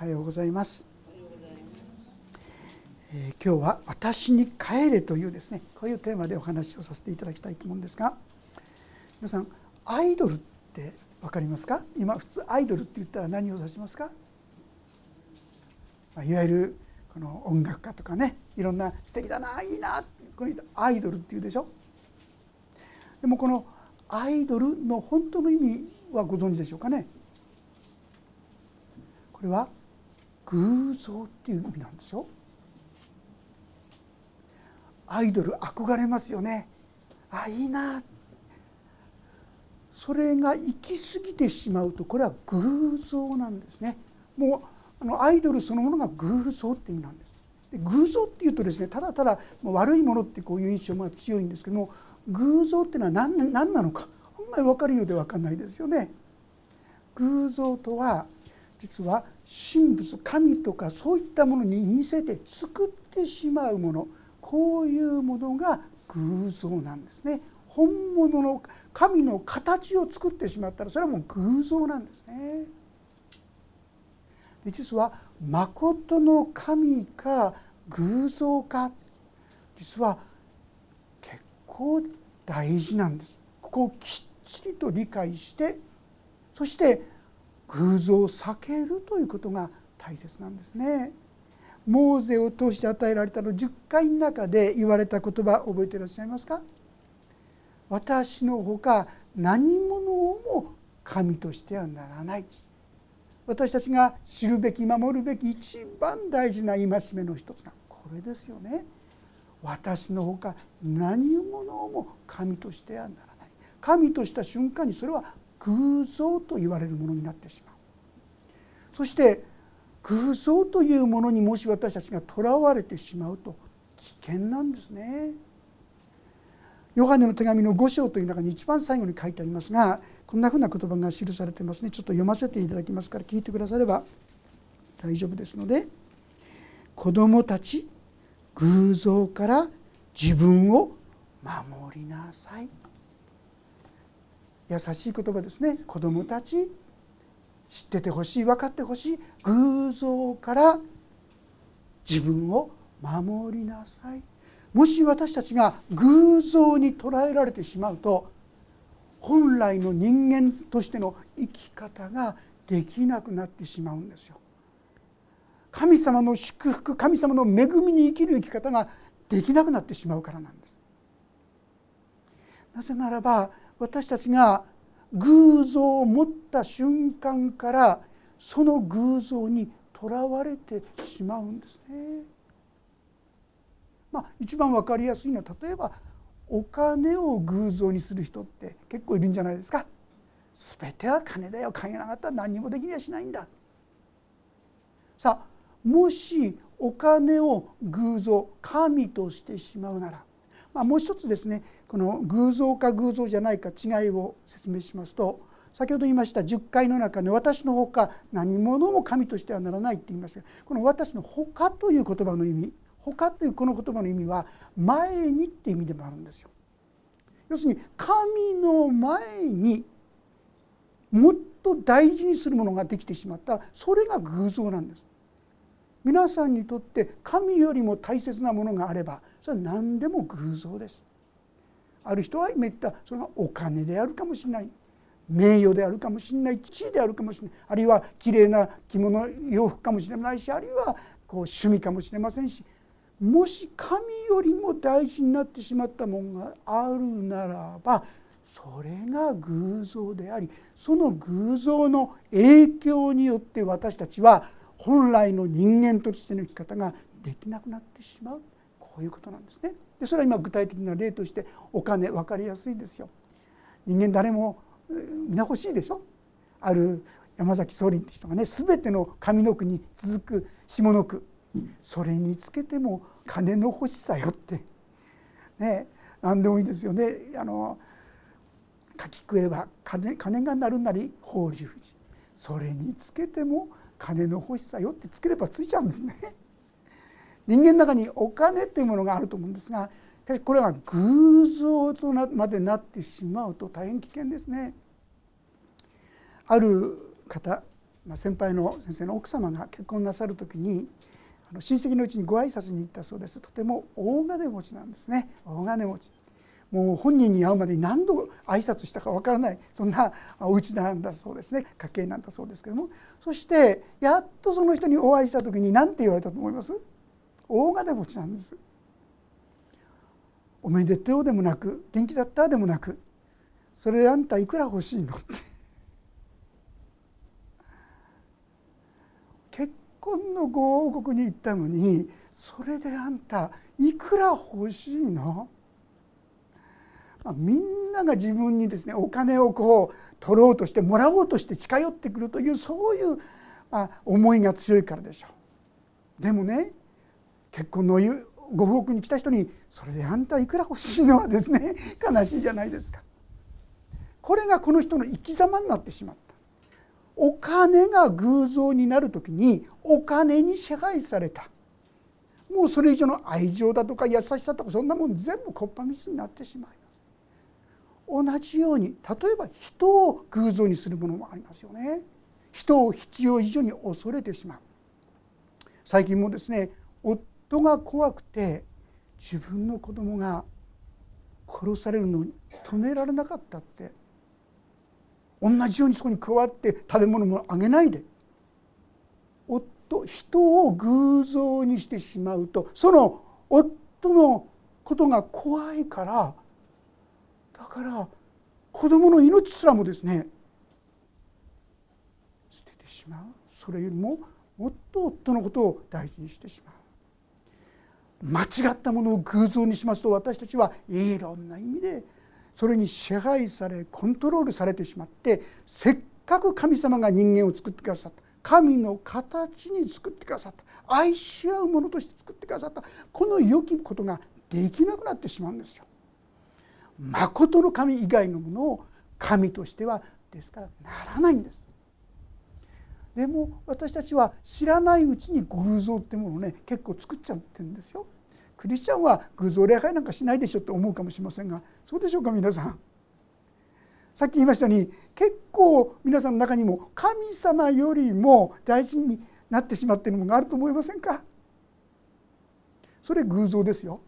おはようございます、えー、今日は私に帰れというですねこういうテーマでお話をさせていただきたいと思うんですが皆さんアイドルって分かりますか？今普通アイドルって言ったら何を指しますか？いわゆるこの音楽家とかねいろんな素敵だないいなこういうアイドルっていうでしょ？でもこのアイドルの本当の意味はご存知でしょうかね？これは偶像っていう意味なんですよ。アイドル憧れますよね。あいいな。それが行き過ぎてしまうとこれは偶像なんですね。もうあのアイドルそのものが偶像って意味なんです。で偶像っていうとですねただただ悪いものってこういう印象が強いんですけども偶像っていうのは何何なのかあんまり分かるようで分かんないですよね。偶像とは実は神仏神とかそういったものに似せて作ってしまうものこういうものが偶像なんですね。本物の神の形を作ってしまったらそれはもう偶像なんですね。で実は誠の神か偶像か実は結構大事なんです。ここをきっちりと理解してそして偶像を避けるということが大切なんですね。モーゼを通して与えられたの10回の中で言われた言葉覚えていらっしゃいますか？私のほか何者をも神としてはならない私たちが知るべき守るべき一番大事な戒めの一つがこれですよね。私のほか何者も神としてはならない神とした瞬間にそれは偶像と言われるものになってしまう。そして偶像というものにもし私たちがとらわれてしまうと危険なんですね。ヨハネの手紙の5章という中に一番最後に書いてありますがこんなふうな言葉が記されてますね。ちょっと読ませていただきますから聞いてくだされば大丈夫ですので子供たち偶像から自分を守りなさい。優しい言葉ですね子供たち知っててほしい分かってほしい偶像から自分を守りなさいもし私たちが偶像に捉えられてしまうと本来の人間としての生き方ができなくなってしまうんですよ。神様の祝福神様の恵みに生きる生き方ができなくなってしまうからなんです。なぜならば私たちが偶像を持った瞬間からその偶像にとらわれてしまうんですね。まあ、一番分かりやすいのは例えばお金を偶像にする人って結構いるんじゃないですか。全ては金だよ金がなかったら何にもできやしないんだ。さあもしお金を偶像神としてしまうなら、まあ、もう一つですねこの偶像か偶像じゃないか違いを説明しますと先ほど言いました10回の中で「私のほか何者も神としてはならない」って言いますがこの「私のほか」という言葉の意味他というこの言葉の意味は前にって意味でもあるんですよ。要するに神の前にもっと大事にするものができてしまったそれが偶像なんです。皆さんにとって神よりも大切なものがあればそれは何でも偶像です。ある人は今言ったそれがお金であるかもしれない。名誉であるかもしれない。地位であるかもしれない。あるいは綺麗な着物洋服かもしれないしあるいはこう趣味かもしれませんし。もし神よりも大事になってしまったものがあるならばそれが偶像でありその偶像の影響によって私たちは本来の人間としての生き方ができなくなってしまう。ういうことなんですね。でそれは今具体的な例としてお金分かりやすいですよ。人間誰も皆欲しいでしょある山崎宗麟って人がね全ての上の句に続く下の句それにつけても金の欲しさよってね何でもいいですよねあの書き食えば金金が鳴るなり法隆寺それにつけても金の欲しさよってつければついちゃうんですね。人間の中にお金っていうものがあると思うんですがしかしこれが偶像とまでなってしまうと大変危険ですね。ある方ま先輩の先生の奥様が結婚なさる時にあの親戚のうちにご挨拶に行ったそうです。とても大金持ちなんですね。大金持ち。もう本人に会うまでに何度挨拶したかわからない。そんなお家なんだそうですね。家系なんだそうですけども。そしてやっとその人にお会いした時に何て言われたと思います？大金持ちなんです。おめでとうでもなく元気だったでもなくそれであんたいくら欲しいの？って結婚のご王国に行ったのにそれであんたいくら欲しいの？みんなが自分にですねお金をこう取ろうとしてもらおうとして近寄ってくるというそういう、あ、思いが強いからでしょう。でもね結婚のご報告に来た人に「それであんたいくら欲しいの?」はですね 悲しいじゃないですか。これがこの人の生き様になってしまった。お金が偶像になる時にお金に支配されたもうそれ以上の愛情だとか優しさとかそんなもん全部こっぱみつになってしまいます同じように例えば人を偶像にするものもありますよね人を必要以上に恐れてしまう最近もですね夫夫が怖くて自分の子供が殺されるのを止められなかったって同じようにそこに加わって食べ物もあげないで夫人を偶像にしてしまうとその夫のことが怖いからだから子供の命すらもですね捨ててしまう。それよりももっと夫のことを大事にしてしまう。間違ったものを偶像にしますと私たちはいろんな意味でそれに支配されコントロールされてしまってせっかく神様が人間を作ってくださった神の形に作ってくださった愛し合うものとして作ってくださったこの良きことができなくなってしまうんですよ。まことの神以外のものを神としてはですからならないんです。でも私たちは知らないうちに偶像ってものをね結構作っちゃってるんですよ。クリスチャンは偶像礼拝なんかしないでしょって思うかもしれませんがそうでしょうか皆さん。さっき言いましたように結構皆さんの中にも神様よりも大事になってしまっているものがあると思いませんか？それ偶像ですよ。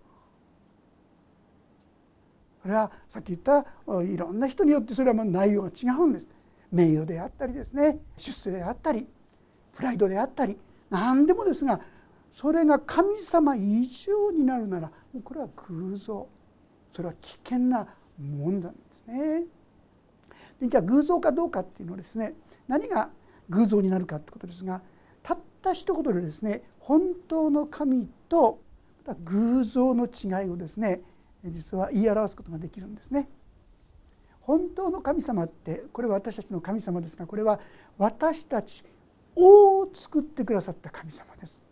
これはさっき言ったいろんな人によってそれはま内容が違うんです。名誉であったりですね出世であったりプライドであったり何でもですがそれが神様以上になるならもうこれは偶像それは危険なもんなんですね。でじゃあ偶像かどうかっていうのはですね何が偶像になるかってことですがたった一言でですね本当の神と偶像の違いをですね実は言い表すことができるんですね。本当の神様ってこれは私たちの神様ですがこれは私たちを作ってくださった神様です。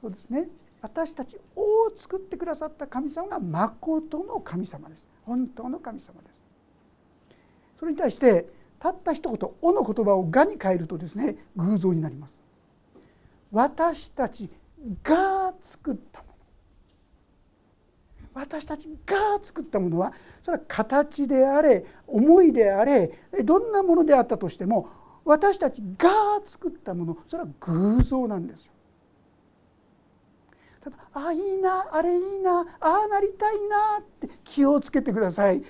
そうですね。私たちを作ってくださった神様がまことの神様です。本当の神様です。それに対してたった一言「お」の言葉を「が」に変えるとですね偶像になります。私たちが作ったもの。私たちが作ったものはそれは形であれ思いであれどんなものであったとしても私たちが作ったものそれは偶像なんですよ。ただあいいなあれいいなああなりたいなって気をつけてください。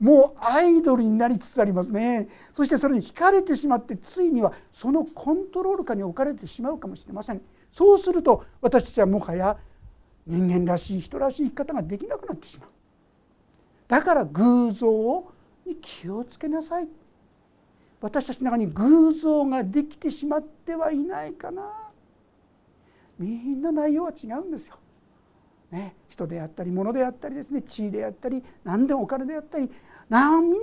もうアイドルになりつつありますね。そしてそれに惹かれてしまってついにはそのコントロール下に置かれてしまうかもしれません。そうすると私たちはもはや人間らしい人らしい生き方ができなくなってしまう。だから偶像に気をつけなさい。私たちの中に偶像ができてしまってはいないかな。みんな内容は違うんですよ。ね、人であったり物であったりですね。地位であったり何でもお金であったりなみんな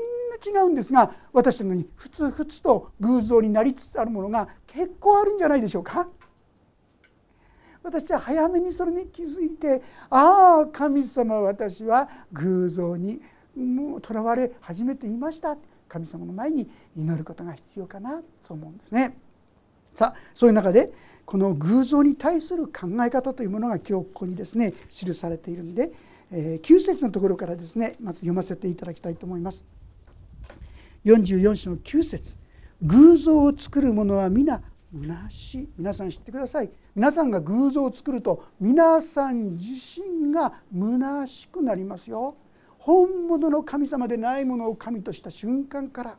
違うんですが私たちのにふつふつと偶像になりつつあるものが結構あるんじゃないでしょうか。私は早めにそれに気づいてああ神様私は偶像にもうとらわれ始めていました神様の前に祈ることが必要かなと思うんですね。さあそういう中でこの偶像に対する考え方というものが今日ここにですね記されているんで、え9節のところからですねまず読ませていただきたいと思います。44章の9節偶像を作る者は皆虚し。い皆さん知ってください。皆さんが偶像を作ると皆さん自身が虚しくなりますよ。本物の神様でないものを神とした瞬間から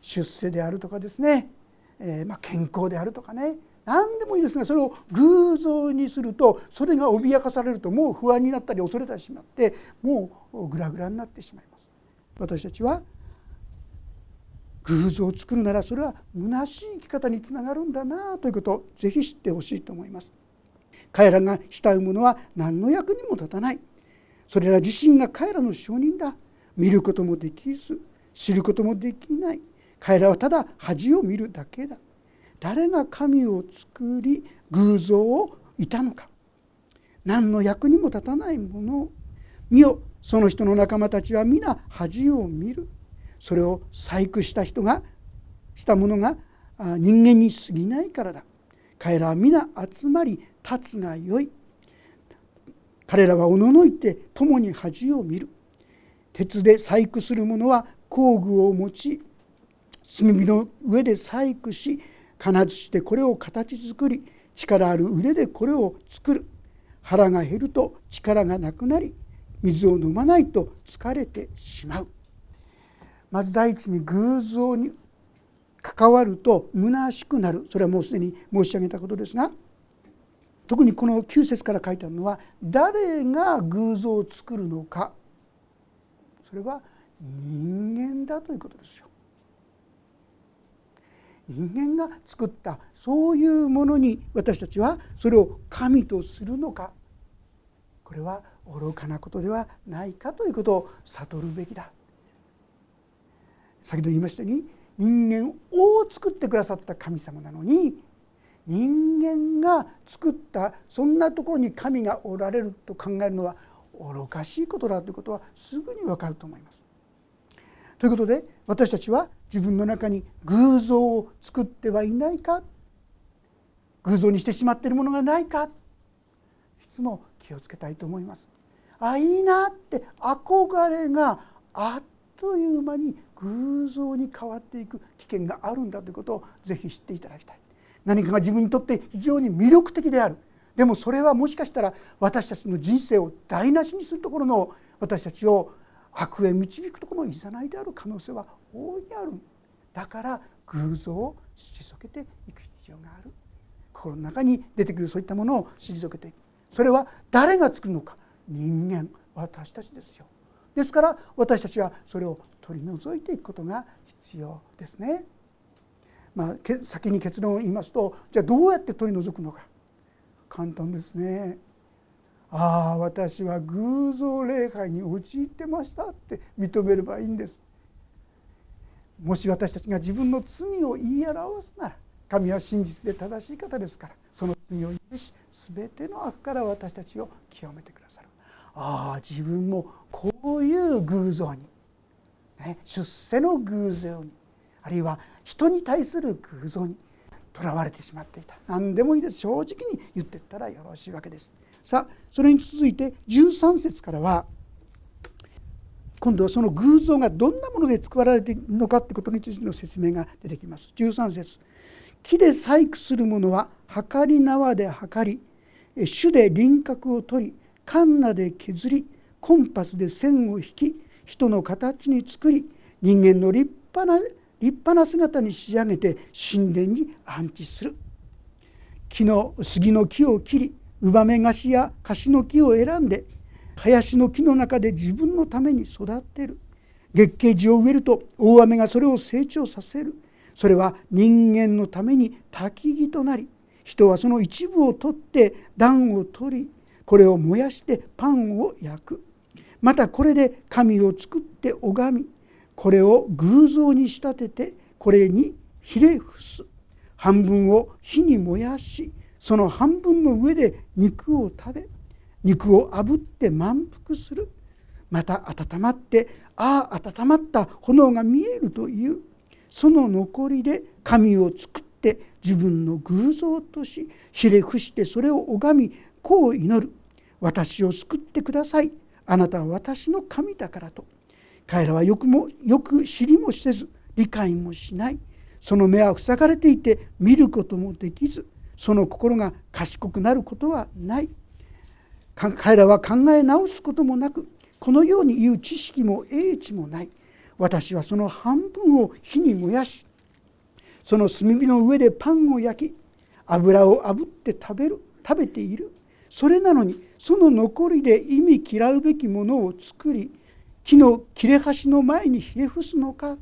出世であるとかですね、えー、ま健康であるとかね。何でもいいですがそれを偶像にするとそれが脅かされるともう不安になったり恐れてしまってもうグラグラになってしまいます。私たちは偶像を作るならそれは虚しい生き方につながるんだなということをぜひ知ってほしいと思います。彼らが慕うものは何の役にも立たない。それら自身が彼らの証人だ。見ることもできず知ることもできない。彼らはただ恥を見るだけだ。誰が神を作り偶像をいたのか。何の役にも立たないもの。を見よその人の仲間たちは皆恥を見る。それを細工した人がしたものが人間に過ぎないからだ。彼らは皆集まり立つがよい。彼らはおののいて共に恥を見る。鉄で細工する者は工具を持ち炭火の上で細工し金槌でこれを形作り力ある腕でこれを作る。腹が減ると力がなくなり水を飲まないと疲れてしまう。まず第一に偶像に関わると虚しくなる。それはもうすでに申し上げたことですが特にこの9節から書いてあるのは誰が偶像を作るのか。それは人間だということですよ。人間が作ったそういうものに私たちはそれを神とするのか。これは愚かなことではないかということを悟るべきだ。先ほど言いましたように人間を作ってくださった神様なのに人間が作ったそんなところに神がおられると考えるのは愚かしいことだということはすぐにわかると思います。ということで私たちは自分の中に偶像を作ってはいないか偶像にしてしまっているものがないかいつも気をつけたいと思います。あいいなって憧れがあっという間に偶像に変わっていく危険があるんだということをぜひ知っていただきたい。何かが自分にとって非常に魅力的である。でもそれはもしかしたら私たちの人生を台無しにするところの私たちを悪へ導くところのいざないである可能性は大いにある。だから偶像を退けていく必要がある。心の中に出てくるそういったものを退けていく。それは誰が作るのか。人間。私たちですよ。ですから私たちはそれを取り除いていくことが必要ですね。まあ、先に結論を言いますとじゃあどうやって取り除くのか簡単ですね。ああ私は偶像礼拝に陥ってましたって認めればいいんです。もし私たちが自分の罪を言い表すなら神は真実で正しい方ですからその罪を許し全ての悪から私たちを清めてくださる。ああ自分もこういう偶像に、ね、出世の偶像にあるいは人に対する偶像にとらわれてしまっていた。何でもいいです。正直に言ってったらよろしいわけです。さあそれに続いて13節からは今度はその偶像がどんなもので作られているのかということについての説明が出てきます。13節。木で細工するものは測り縄で測り種で輪郭を取りカンナで削りコンパスで線を引き人の形に作り人間の立派な立派な姿に仕上げて神殿に安置する。木の杉の木を切りウバメガシやカシの木を選んで林の木の中で自分のために育てる。月桂樹を植えると大雨がそれを成長させる。それは人間のために焚き木となり人はその一部を取って暖を取りこれを燃やしてパンを焼く。またこれで神を作って拝み。これを偶像に仕立ててこれにひれ伏す。半分を火に燃やしその半分の上で肉を食べ。肉を炙って満腹する。また温まってああ温まった炎が見えるという。その残りで神を作って自分の偶像としひれ伏してそれを拝みこう祈る。私を救ってください。あなたは私の神だからと。彼らはよくもよく知りもせず理解もしない。その目は塞がれていて見ることもできずその心が賢くなることはない。彼らは考え直すこともなくこのように言う知識も英知もない。私はその半分を火に燃やしその炭火の上でパンを焼き油を炙って食べる食べている。それなのにその残りで意味嫌うべきものを作り木の切れ端の前にひれ伏すのか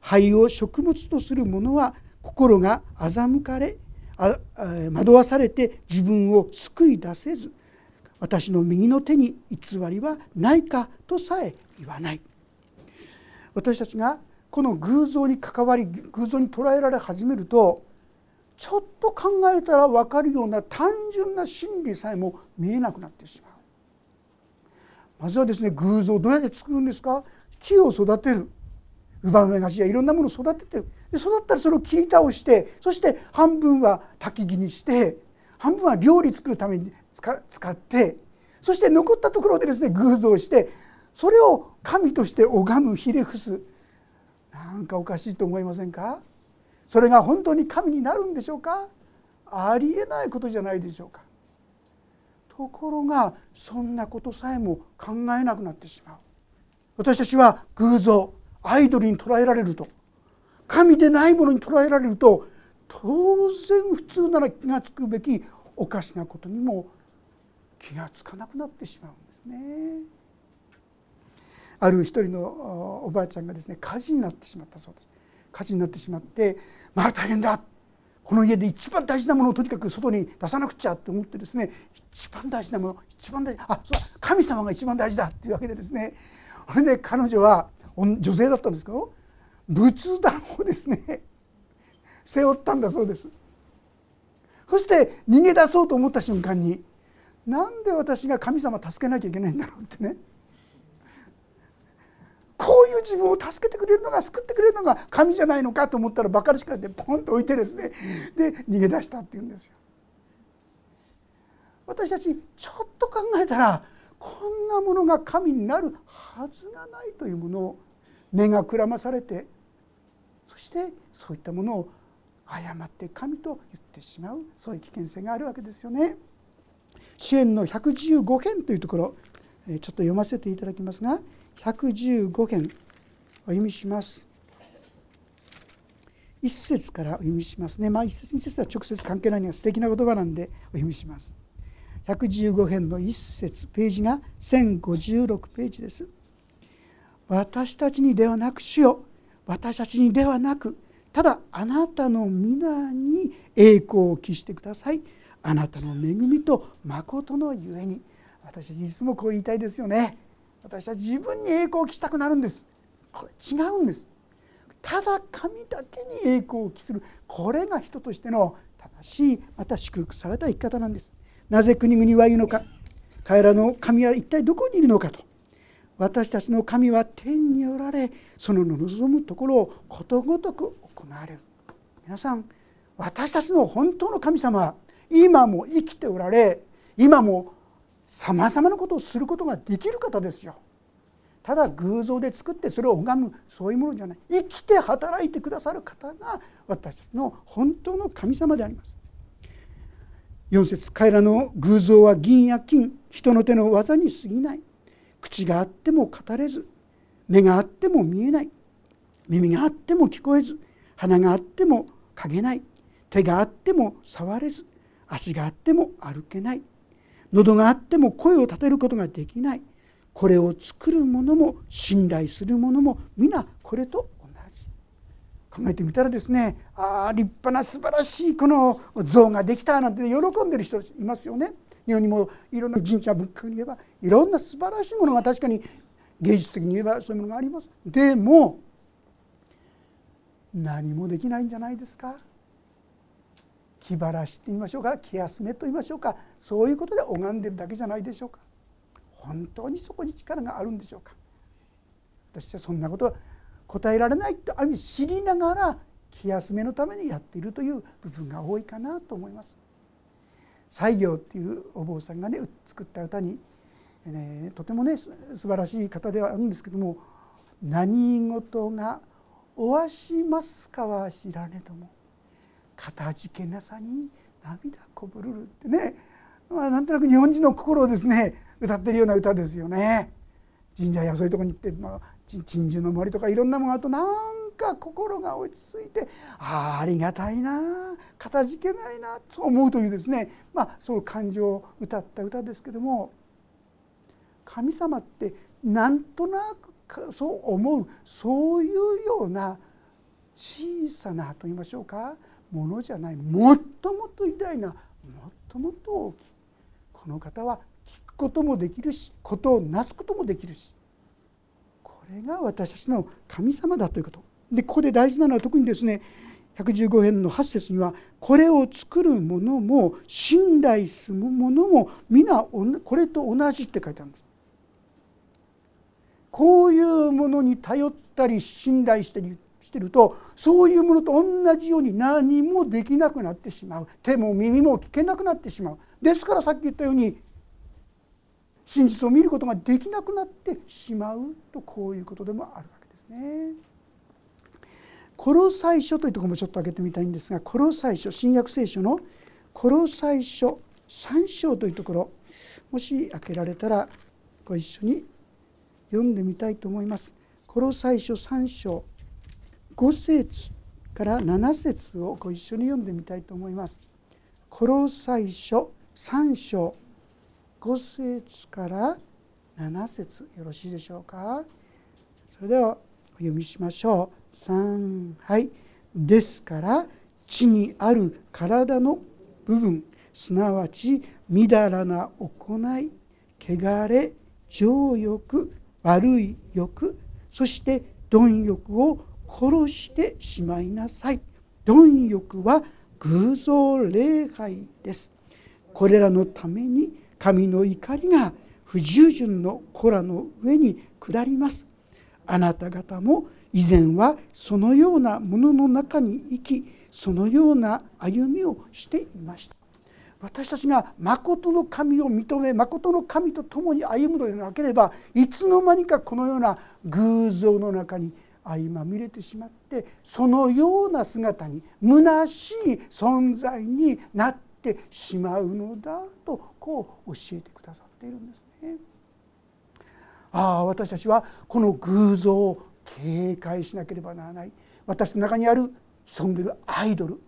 灰を食物とする者は心が欺かれ惑わされて自分を救い出せず私の右の手に偽りはないかとさえ言わない。私たちがこの偶像に関わり偶像に捉えられ始めるとちょっと考えたら分かるような単純な真理さえも見えなくなってしまう。まずはですね偶像どうやって作るんですか？木を育てる。ウバメガシやいろんなものを育ててで育ったらそれを切り倒してそして半分は焚き木にして半分は料理作るために使ってそして残ったところでですね偶像してそれを神として拝むひれ伏すなんかおかしいと思いませんか？それが本当に神になるんでしょうか？ありえないことじゃないでしょうか？ところがそんなことさえも考えなくなってしまう私たちは偶像アイドルに捉えられると神でないものに捉えられると当然普通なら気が付くべきおかしなことにも気が付かなくなってしまうんですね。ある一人のおばあちゃんがですね火事になってしまったそうです。火事になってしまってまあ大変だ。この家で一番大事なものをとにかく外に出さなくちゃと思ってですね一番大事なもの一番大事あそう神様が一番大事だっていうわけでですね。それで彼女は女性だったんですけど仏壇をですね背負ったんだそうです。そして逃げ出そうと思った瞬間になんで私が神様助けなきゃいけないんだろうってね。こういう自分を助けてくれるのが救ってくれるのが神じゃないのかと思ったらばかりしくなってポンと置いてですねで逃げ出したっていうんですよ。私たちちょっと考えたらこんなものが神になるはずがないというものを目がくらまされてそしてそういったものを誤って神と言ってしまうそういう危険性があるわけですよね。支援の115編というところちょっと読ませていただきますが115編お読みします。一節からお読みしますね。まあ一節二節は直接関係ないのが素敵な言葉なんでお読みします。115編の一節ページが1056ページです。私たちにではなく主よ私たちにではなくただあなたの皆に栄光を期してください。あなたの恵みと誠のゆえに私たちいつもこう言いたいですよね私は自分に栄光を期したくなるんです。これ違うんです。ただ神だけに栄光を期する。これが人としての正しいまた祝福された生き方なんです。なぜ国々は言うのか。彼らの神は一体どこにいるのかと。私たちの神は天におられその望むところをことごとく行われる。皆さん私たちの本当の神様は今も生きておられ今もさまざまなことをすることができる方ですよ。ただ偶像で作ってそれを拝むそういうものじゃない。生きて働いてくださる方が私たちの本当の神様であります。4節彼らの偶像は銀や金。人の手の技に過ぎない。口があっても語れず。目があっても見えない。耳があっても聞こえず。鼻があっても嗅げない。手があっても触れず。足があっても歩けない。喉があっても声を立てることができない。これを作る者も信頼する者も皆これと同じ。考えてみたらですねああ立派な素晴らしいこの像ができたなんて喜んでる人いますよね。日本にもいろんな神社文化に言えばいろんな素晴らしいものが確かに芸術的に言えばそういうものがあります。でも何もできないんじゃないですか。気晴らしって言いましょうか気休めと言いましょうかそういうことで拝んでるだけじゃないでしょうか。本当にそこに力があるんでしょうか。私はそんなことは答えられないとある意味知りながら気休めのためにやっているという部分が多いかなと思います。西行っていうお坊さんがね作った歌に、ね、とてもね素晴らしい方ではあるんですけども「何事がおわしますかは知らねども。かたじけなさに涙こぼるるってね、まあ、なんとなく日本人の心をですね歌ってるような歌ですよね。神社やそういうとこに行って、まあ、珍獣の森とかいろんなものあとなんか心が落ち着いてああありがたいなかたじけないなと思うというですねまあそういう感情を歌った歌ですけども神様ってなんとなくそう思うそういうような小さなと言いましょうかものじゃないもっともっと偉大なもっともっと大きい。この方は聞くこともできるしことをなすこともできるし。これが私たちの神様だということ。でここで大事なのは特にですね115編の8節にはこれを作る者も信頼する者も皆これと同じって書いてあるんです。こういうものに頼ったり信頼したりしてるとそういうものと同じように何もできなくなってしまう手も耳も聞けなくなってしまうですからさっき言ったように真実を見ることができなくなってしまうとこういうことでもあるわけですね。コロサイ書というところもちょっと開けてみたいんですがコロサイ書新約聖書のコロサイ書3章というところもし開けられたらご一緒に読んでみたいと思います。コロサイ書3章5節から7節をご一緒に読んでみたいと思います。コロサイ書3章5節から7節よろしいでしょうか？それではお読みしましょう。3はい。ですから地にある体の部分すなわちみだらな行い汚れ情欲悪い欲そして貪欲を殺してしまいなさい。貪欲は偶像礼拝です。これらのために神の怒りが不従順の子らの上に下ります。あなた方も以前はそのようなものの中に生きそのような歩みをしていました。私たちが誠の神を認め誠の神と共に歩むのでなければいつの間にかこのような偶像の中に相まみれてしまってそのような姿に虚しい存在になってしまうのだとこう教えてくださっているんですね。ああ私たちはこの偶像を警戒しなければならない。私の中にある潜んでるアイドル。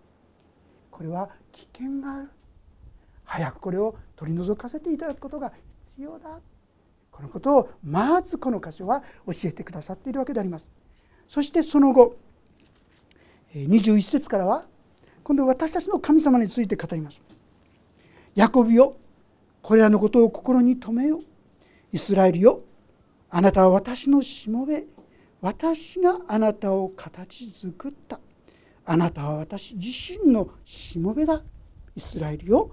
これは危険がある。早くこれを取り除かせていただくことが必要だ。このことをまずこの箇所は教えてくださっているわけであります。そしてその後21節からは今度私たちの神様について語ります。ヤコビよこれらのことを心に留めよ。イスラエルよあなたは私のしもべ。私があなたを形作った。あなたは私自身のしもべだ。イスラエルよ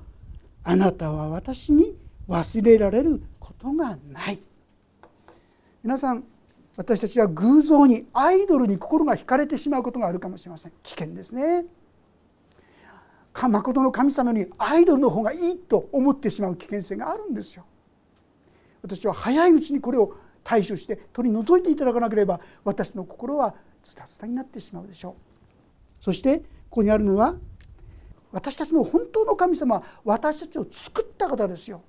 あなたは私に忘れられることがない。皆さん私たちは偶像にアイドルに心が惹かれてしまうことがあるかもしれません。危険ですね。誠の神様にアイドルの方がいいと思ってしまう危険性があるんですよ。私は早いうちにこれを対処して取り除いていただかなければ私の心はズタズタになってしまうでしょう。そしてここにあるのは私たちの本当の神様は私たちを作った方ですよ。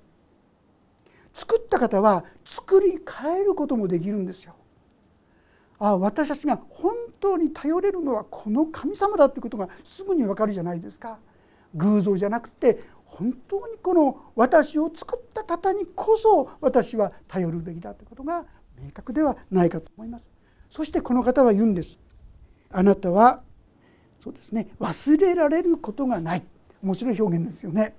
作った方は作り変えることもできるんですよ。あ私たちが本当に頼れるのはこの神様だということがすぐにわかるじゃないですか。偶像じゃなくて本当にこの私を作った方にこそ私は頼るべきだということが明確ではないかと思います。そしてこの方は言うんです。あなたはそうですね忘れられることがない。面白い表現ですよね。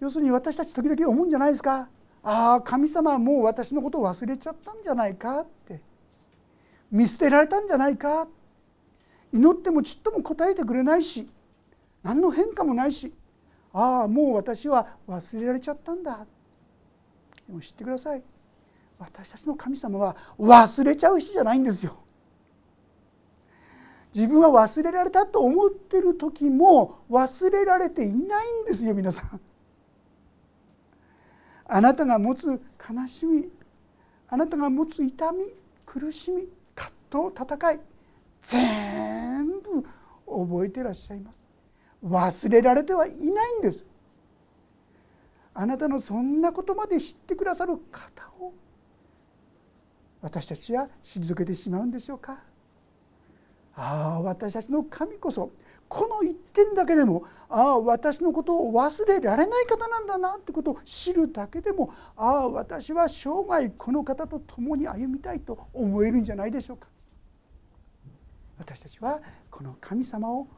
要するに私たち時々思うんじゃないですか。ああ神様はもう私のことを忘れちゃったんじゃないかって。見捨てられたんじゃないか。祈ってもちっとも答えてくれないし。何の変化もないし。ああもう私は忘れられちゃったんだ。でも知ってください。私たちの神様は忘れちゃう人じゃないんですよ。自分は忘れられたと思ってる時も忘れられていないんですよ皆さん。あなたが持つ悲しみあなたが持つ痛み苦しみ葛と戦い全部覚えてらっしゃいます。忘れられてはいないんです。あなたのそんなことまで知ってくださる方を私たちは退けてしまうんでしょうか。ああ私たちの神こそこの一点だけでもああ私のことを忘れられない方なんだなってことを知るだけでもああ私は生涯この方と共に歩みたいと思えるんじゃないでしょうか私たちはこの神様を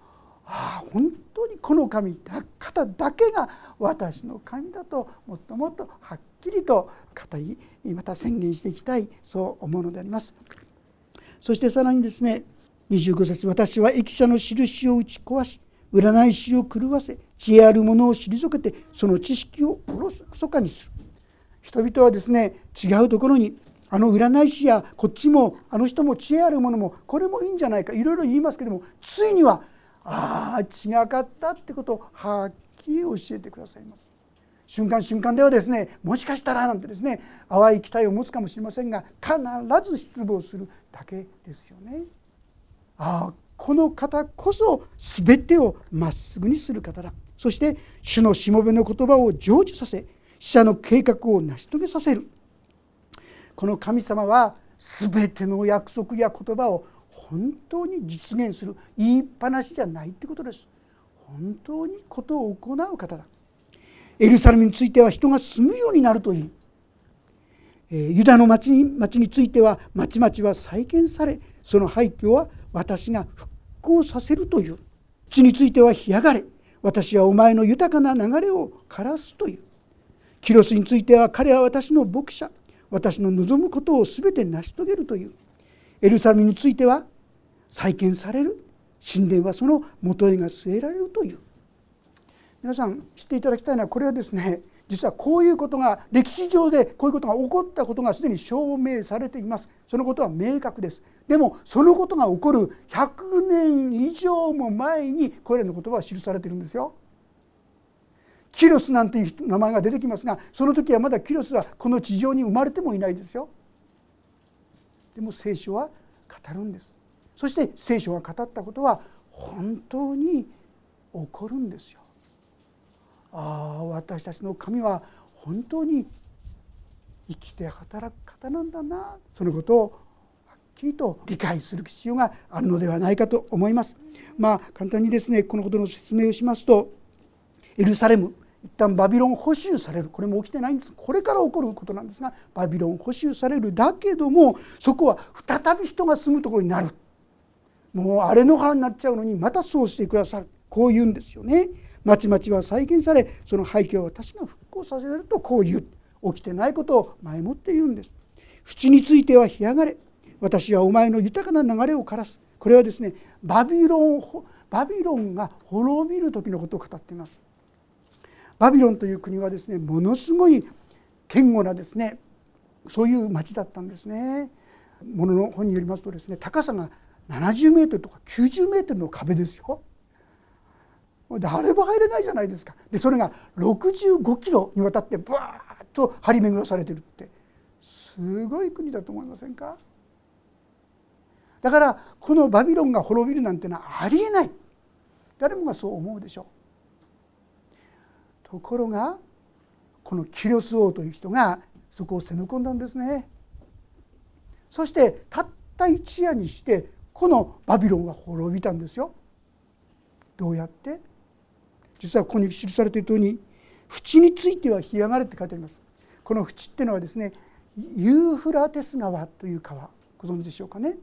ああ本当にこの神だ方だけが私の神だともっともっとはっきりと語りまた宣言していきたいそう思うのであります。そしてさらにですね25節私は駅舎の印を打ち壊し占い師を狂わせ知恵ある者を退けてその知識をおろそかにする人々はですね違うところにあの占い師やこっちもあの人も知恵あるものもこれもいいんじゃないかいろいろ言いますけどもついにはああ違かったってことをはっきり教えてくださいます瞬間瞬間ではですねもしかしたらなんてですね淡い期待を持つかもしれませんが必ず失望するだけですよね。ああこの方こそ全てをまっすぐにする方だ。そして主のしもべの言葉を成就させ死者の計画を成し遂げさせる。この神様は全ての約束や言葉を本当に実現する。言いっぱなしじゃないってことです。本当にことを行う方だ。エルサレムについては人が住むようになるといい。ユダの町に町については町々は再建されその廃墟は私が復興させるという。地については干上がれ。私はお前の豊かな流れを枯らすという。キロスについては彼は私の牧者。私の望むことを全て成し遂げるという。エルサレムについては再建される。神殿はその元へが据えられるという。皆さん知っていただきたいのはこれはですね実はこういうことが歴史上でこういうことが起こったことがすでに証明されています。そのことは明確です。でもそのことが起こる100年以上も前にこれらの言葉は記されているんですよ。キロスなんていう名前が出てきますがその時はまだキロスはこの地上に生まれてもいないですよ。でも聖書は語るんです。そして聖書が語ったことは本当に起こるんですよ。ああ私たちの神は本当に生きて働く方なんだなそのことをはっきりと理解する必要があるのではないかと思います。まあ簡単にですねこのことの説明をしますとエルサレム一旦バビロン捕囚されるこれも起きてないんですこれから起こることなんですがバビロン捕囚されるだけどもそこは再び人が住むところになるもう荒れ野原になっちゃうのにまたそうしてくださるこう言うんですよね。町々は再建されその廃墟を私が復興させられるとこう言う。起きてないことを前もって言うんです。淵については干上がれ。私はお前の豊かな流れを枯らす。これはですねバビロンバビロンが滅びる時のことを語っています。バビロンという国はですねものすごい堅固なですねそういう町だったんですね。ものの本によりますとですね高さが70メートルとか90メートルの壁ですよ。誰も入れないじゃないですか。でそれが65キロにわたってブワーッと張り巡らされてるって。すごい国だと思いませんか？だからこのバビロンが滅びるなんてのはありえない。誰もがそう思うでしょう。ところがこのキリョス王という人がそこを攻め込んだんですね。そしてたった一夜にしてこのバビロンは滅びたんですよ。どうやって？実はここに記されているとおりに淵については干上がれって書いてあります。この淵っていうのはですねユーフラテス川という川。ご存知でしょうかね。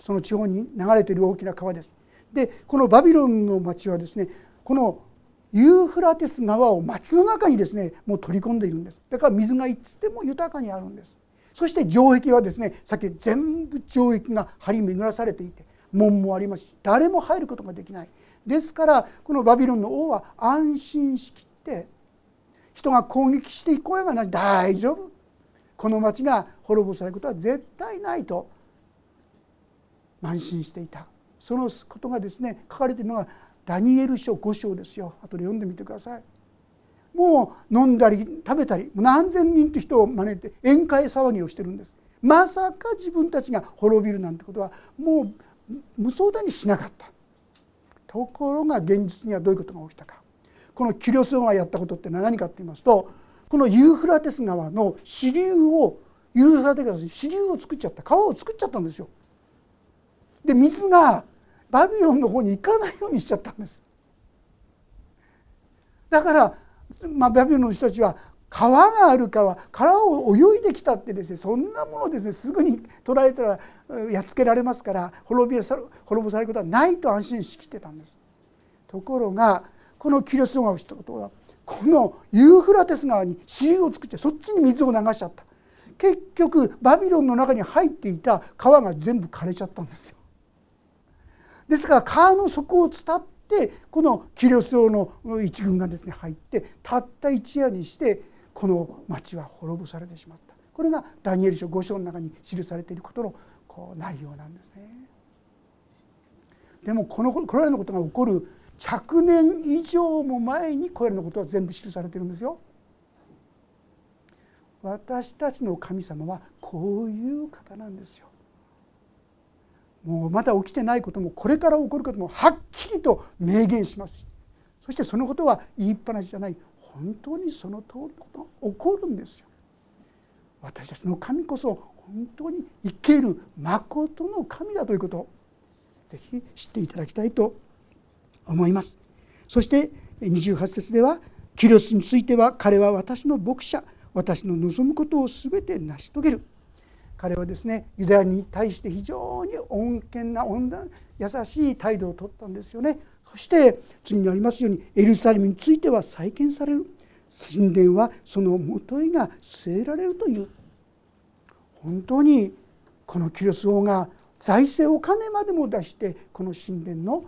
その地方に流れている大きな川です。でこのバビロンの町はですねこのユーフラテス川を町の中にですねもう取り込んでいるんです。だから水がいつでも豊かにあるんです。そして城壁はですねさっき全部城壁が張り巡らされていて門もありますし誰も入ることができない。ですからこのバビロンの王は安心しきって人が攻撃していく声がない。大丈夫。この町が滅ぼされることは絶対ないと慢心していた。そのことがですね書かれているのがダニエル書5章ですよ。後で読んでみてください。もう飲んだり食べたり何千人という人を招いて宴会騒ぎをしてるんです。まさか自分たちが滅びるなんてことはもう無相談にしなかった。ところが現実にはどういうことが起きたかこのキリオス王がやったことってのは何かって言いますとこのユーフラテス川の支流をユーフラテス川の支流を作っちゃった川を作っちゃったんですよ。で水がバビロンの方に行かないようにしちゃったんです。だから、まあ、バビロンの人たちは川がある川川を泳いできたってですねそんなものですねすぐに捉えたらやっつけられますから滅び滅ぼされることはないと安心しきってたんです。ところがこのキリストが起きたことはこのユーフラテス川に支流を作ってそっちに水を流しちゃった結局バビロンの中に入っていた川が全部枯れちゃったんですよ。ですから川の底を伝ってこのキリストの一軍がですね入ってたった一夜にしてこの町は滅ぼされてしまったこれがダニエル書5章の中に記されていることのこう内容なんですね。でもこのこれらのことが起こる100年以上も前にこれらのことは全部記されてるんですよ。私たちの神様はこういう方なんですよ。もうまだ起きてないこともこれから起こることもはっきりと明言しますそしてそのことは言いっぱなしじゃない本当にその通りのことが起こるんですよ。私たちの神こそ本当に生ける誠の神だということぜひ知っていただきたいと思います。そして28節では「キリスについては彼は私の牧者私の望むことを全て成し遂げる」彼はですねユダヤに対して非常に穏健な温暖優しい態度をとったんですよね。そして次にありますようにエルサレムについては再建される。神殿はそのもといが据えられるという。本当にこのキリス王が財政お金までも出してこの神殿の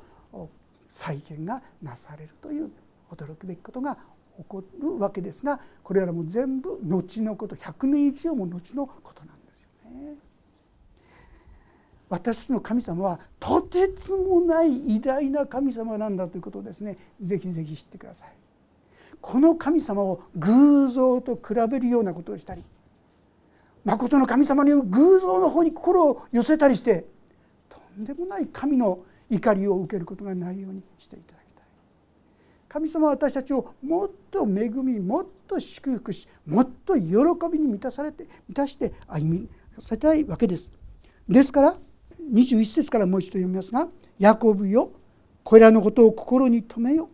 再建がなされるという。驚くべきことが起こるわけですがこれらも全部後のこと100年以上も後のことなんですよね。私の神様はとてつもない偉大な神様なんだということをですねぜひぜひ知ってください。この神様を偶像と比べるようなことをしたり誠の神様に偶像の方に心を寄せたりしてとんでもない神の怒りを受けることがないようにしていただきたい神様は私たちをもっと恵みもっと祝福しもっと喜びに満たされて満たして歩みさせたいわけですですから21節からもう一度読みますが「ヤコブよこれらのことを心に留めよ」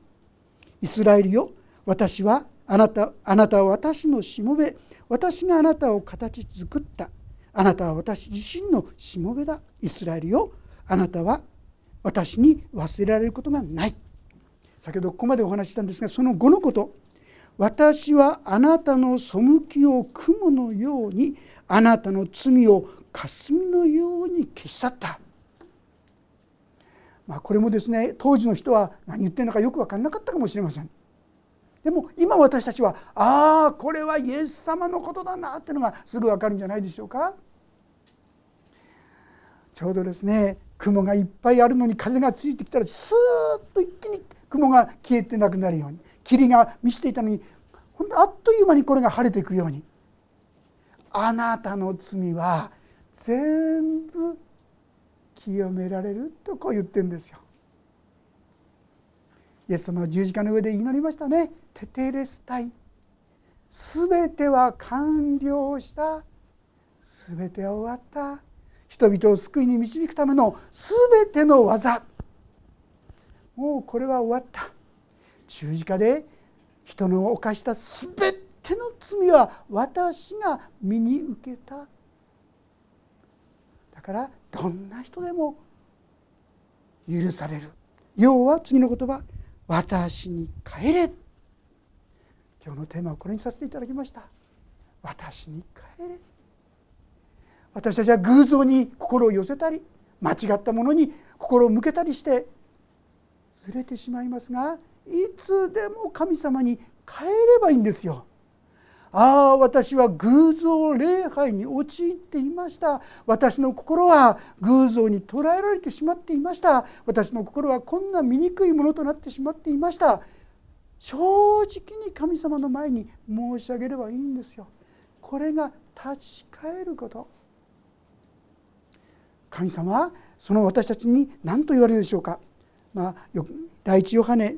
「イスラエルよ私はあなたあなたは私のしもべ。私があなたを形作った。あなたは私自身のしもべだ。イスラエルよあなたは私に忘れられることがない。先ほどここまでお話ししたんですがその後のこと。私はあなたの背きを雲のようにあなたの罪を霞のように消し去った、まあ、これもですね当時の人は何言ってるのかよく分からなかったかもしれません。でも今私たちはああこれはイエス様のことだなっていうのがすぐ分かるんじゃないでしょうか。ちょうどですね雲がいっぱいあるのに風がついてきたらスーッと一気に雲が消えてなくなるように霧が満ちていたのにほんとあっという間にこれが晴れていくように。あなたの罪は全部清められるとこう言ってるんですよ。イエス様は十字架の上で祈りましたね。テテレスタイ全ては完了した。全ては終わった。人々を救いに導くための全ての技。もうこれは終わった。十字架で人の犯した全ての罪は私が身に受けた。だからどんな人でも許される。要は次の言葉「私に帰れ」今日のテーマはこれにさせていただきました。私に帰れ。私たちは偶像に心を寄せたり間違ったものに心を向けたりしてずれてしまいますがいつでも神様に帰ればいいんですよ。ああ私は偶像礼拝に陥っていました。私の心は偶像に捉えられてしまっていました。私の心はこんな醜いものとなってしまっていました。正直に神様の前に申し上げればいいんですよ。これが立ち返ること。神様はその私たちに何と言われるでしょうか、まあ、第一ヨハネ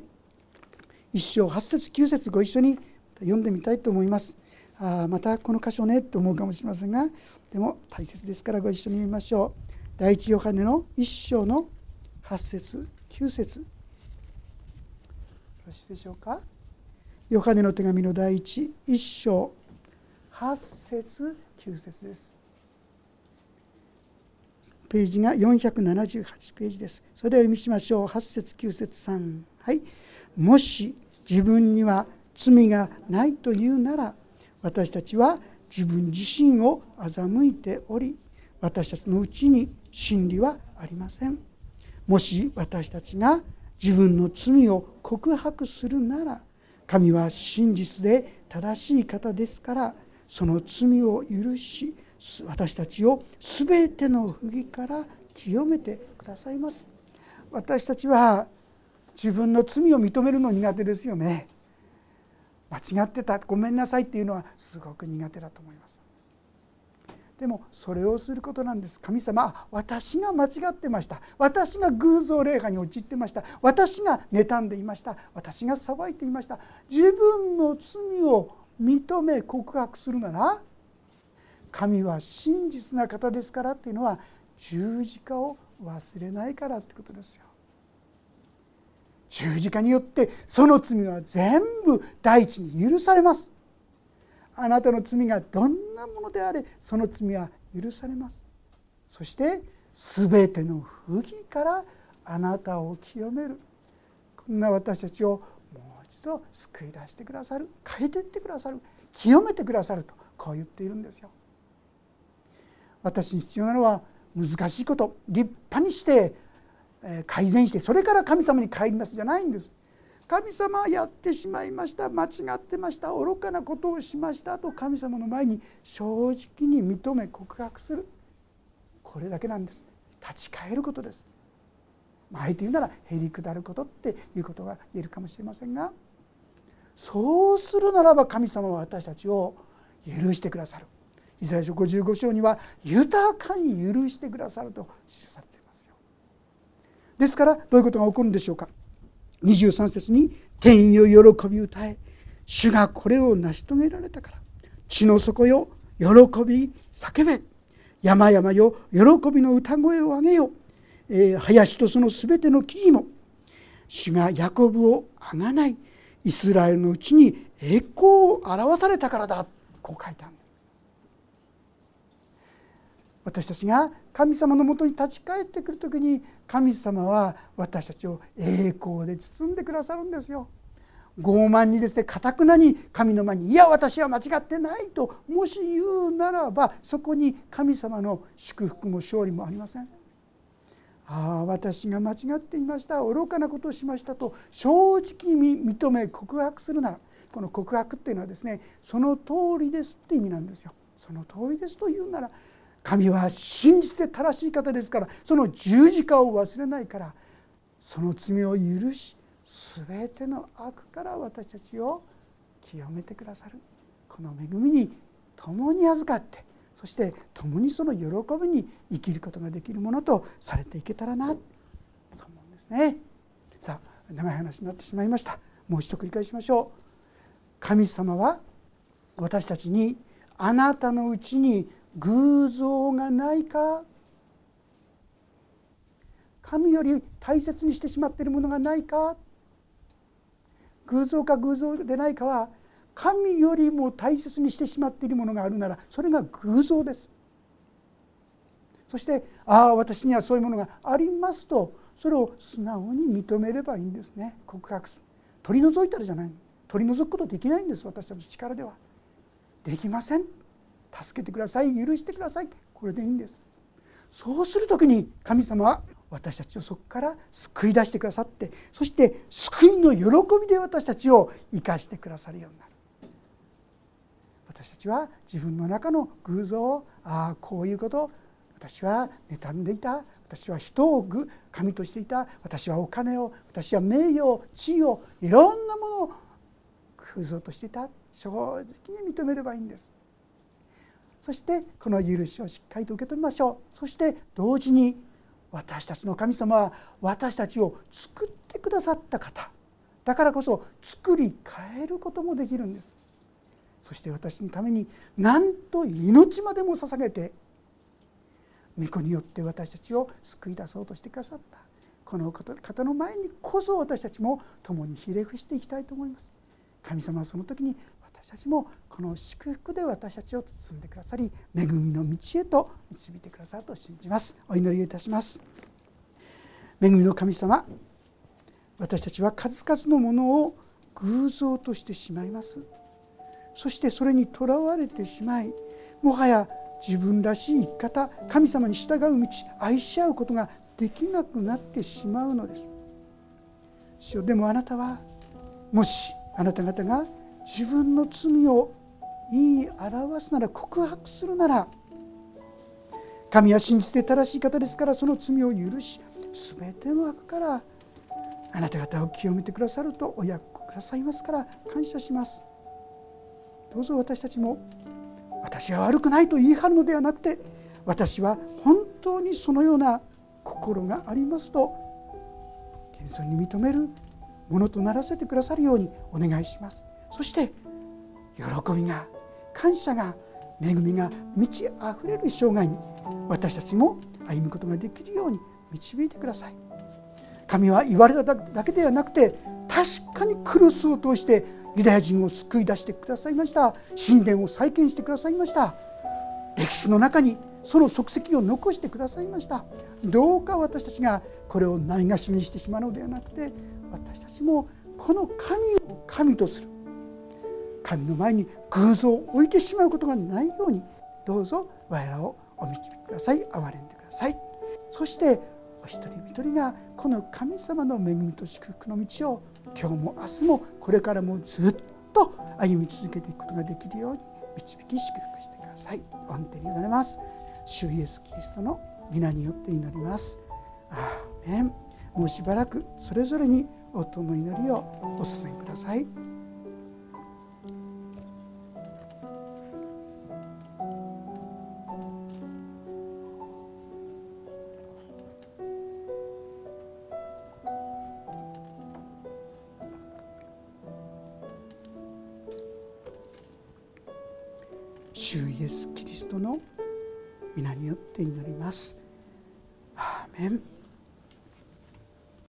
一章八節九節ご一緒に読んでみたいと思います。あまたこの箇所ねと思うかもしれませんがでも大切ですからご一緒に読みましょう。第一ヨハネの一章の八節九節よろしいでしょうか？ヨハネの手紙の第一一章八節九節です。ページが478ページです。それでは読みしましょう。8節9節3。はい。もし自分には罪がないというなら私たちは自分自身を欺いており私たちのうちに真理はありません。もし私たちが自分の罪を告白するなら神は真実で正しい方ですからその罪を許し私たちを全ての不義から清めてくださいます。私たちは自分の罪を認めるの苦手ですよね。間違ってたごめんなさいっていうのはすごく苦手だと思います。でもそれをすることなんです。神様私が間違ってました。私が偶像礼拝に陥ってました。私が妬んでいました。私が裁いていました。自分の罪を認め告白するなら神は真実な方ですからっていうのは十字架を忘れないからってことですよ。十字架によってその罪は全部大地に許されます。あなたの罪がどんなものであれその罪は許されます。そして全ての不義からあなたを清める。こんな私たちをもう一度救い出してくださる。変えていってくださる。清めてくださるとこう言っているんですよ。私に必要なのは難しいこと。立派にして改善してそれから神様に帰りますじゃないんです。神様はやってしまいました間違ってました愚かなことをしましたと神様の前に正直に認め告白する。これだけなんです。立ち返ることです。あえて言うならへり下ることっていうことが言えるかもしれませんが。そうするならば神様は私たちを許してくださる。イザヤ書55章には豊かに許してくださると記されてですからどういうことが起こるんでしょうか？23節に「天よ喜び歌え。主がこれを成し遂げられたから。地の底よ喜び叫べ。山々よ喜びの歌声を上げよ」えー、林とそのすべての木々も。主がヤコブをあがない。イスラエルのうちに栄光を表されたからだ。こう書いてあるんです。私たちが神様のもとに立ち返ってくる時に神様は私たちを栄光で包んでくださるんですよ。傲慢にですねかたくなに神の前に「いや私は間違ってない」ともし言うならばそこに神様の祝福も勝利もありません。ああ私が間違っていました愚かなことをしましたと正直に認め告白するならこの告白っていうのはですねその通りですって意味なんですよ。その通りですと言うなら神は真実で正しい方ですからその十字架を忘れないからその罪を許し全ての悪から私たちを清めてくださるこの恵みに共に預かってそして共にその喜びに生きることができるものとされていけたらなそう思うんですね。さあ長い話になってしまいましたもう一度繰り返しましょう。神様は私たちにあなたのうちに偶像がないか？神より大切にしてしまっているものがないか？偶像か偶像でないかは神よりも大切にしてしまっているものがあるならそれが偶像です。そしてああ私にはそういうものがありますとそれを素直に認めればいいんですね。告白する。取り除いたらじゃない取り除くことできないんです私たちの力では。できません。助けてください許してくださいこれでいいんです。そうする時に神様は私たちをそこから救い出してくださってそして救いの喜びで私たちを生かしてくださるようになる。私たちは自分の中の偶像をああこういうこと私は妬んでいた私は人を神としていた私はお金を私は名誉を地位をいろんなものを偶像としていた。正直に認めればいいんです。そしてこの許しをしっかりと受け止めましょう。そして同時に私たちの神様は私たちを作ってくださった方。だからこそ作り変えることもできるんです。そして私のためになんと命までも捧げて御子によって私たちを救い出そうとしてくださった。この方の前にこそ私たちも共にひれ伏していきたいと思います。神様はその時に私たちもこの祝福で私たちを包んでくださり恵みの道へと導いてくださると信じます。お祈りをいたします。恵みの神様私たちは数々のものを偶像としてしまいます。そしてそれにとらわれてしまいもはや自分らしい生き方神様に従う道愛し合うことができなくなってしまうのです。主よでもあなたはもしあなた方が自分の罪を言い表すなら告白するなら神は真実で正しい方ですからその罪を許し全ての悪からあなた方を清めてくださるとお約束くださいますから感謝します。どうぞ私たちも私は悪くないと言い張るのではなくて私は本当にそのような心がありますと謙遜に認めるものとならせてくださるようにお願いします。そして喜びが感謝が恵みが満ち溢れる生涯に私たちも歩むことができるように導いてください。神は言われただけではなくて確かにクルスを通してユダヤ人を救い出してくださいました。神殿を再建してくださいました。歴史の中にその足跡を残してくださいました。どうか私たちがこれをないがしろにしてしまうのではなくて私たちもこの神を神とする。神の前に偶像を置いてしまうことがないようにどうぞ我らをお導きください。憐れんでください。そしてお一人一人がこの神様の恵みと祝福の道を今日も明日もこれからもずっと歩み続けていくことができるように導き祝福してください。御手に委ねます。主イエス・キリストの皆によって祈ります。アーメン。もうしばらくそれぞれに夫の祈りをお捧げください。皆によって祈ります。アーメン